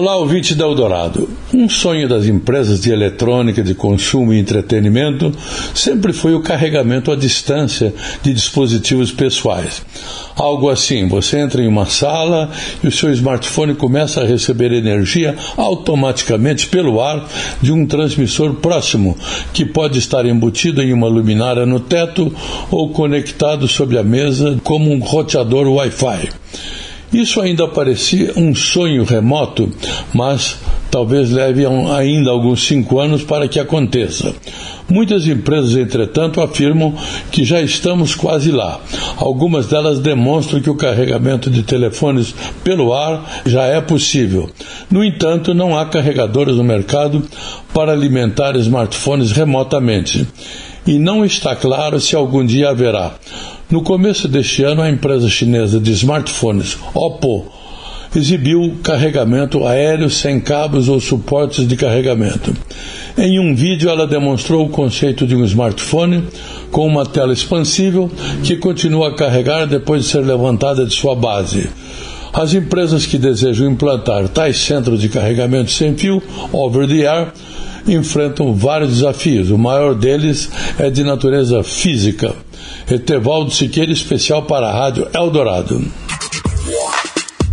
Olá, ouvinte da Eldorado. Um sonho das empresas de eletrônica, de consumo e entretenimento sempre foi o carregamento à distância de dispositivos pessoais. Algo assim, você entra em uma sala e o seu smartphone começa a receber energia automaticamente pelo ar de um transmissor próximo, que pode estar embutido em uma luminária no teto ou conectado sobre a mesa como um roteador Wi-Fi. Isso ainda parecia um sonho remoto, mas talvez leve ainda alguns cinco anos para que aconteça. Muitas empresas, entretanto, afirmam que já estamos quase lá. Algumas delas demonstram que o carregamento de telefones pelo ar já é possível. No entanto, não há carregadores no mercado para alimentar smartphones remotamente. E não está claro se algum dia haverá. No começo deste ano, a empresa chinesa de smartphones Oppo exibiu carregamento aéreo sem cabos ou suportes de carregamento. Em um vídeo, ela demonstrou o conceito de um smartphone com uma tela expansível que continua a carregar depois de ser levantada de sua base. As empresas que desejam implantar tais centros de carregamento sem fio, over the air, enfrentam vários desafios. O maior deles é de natureza física. Etevaldo Siqueira, especial para a Rádio Eldorado.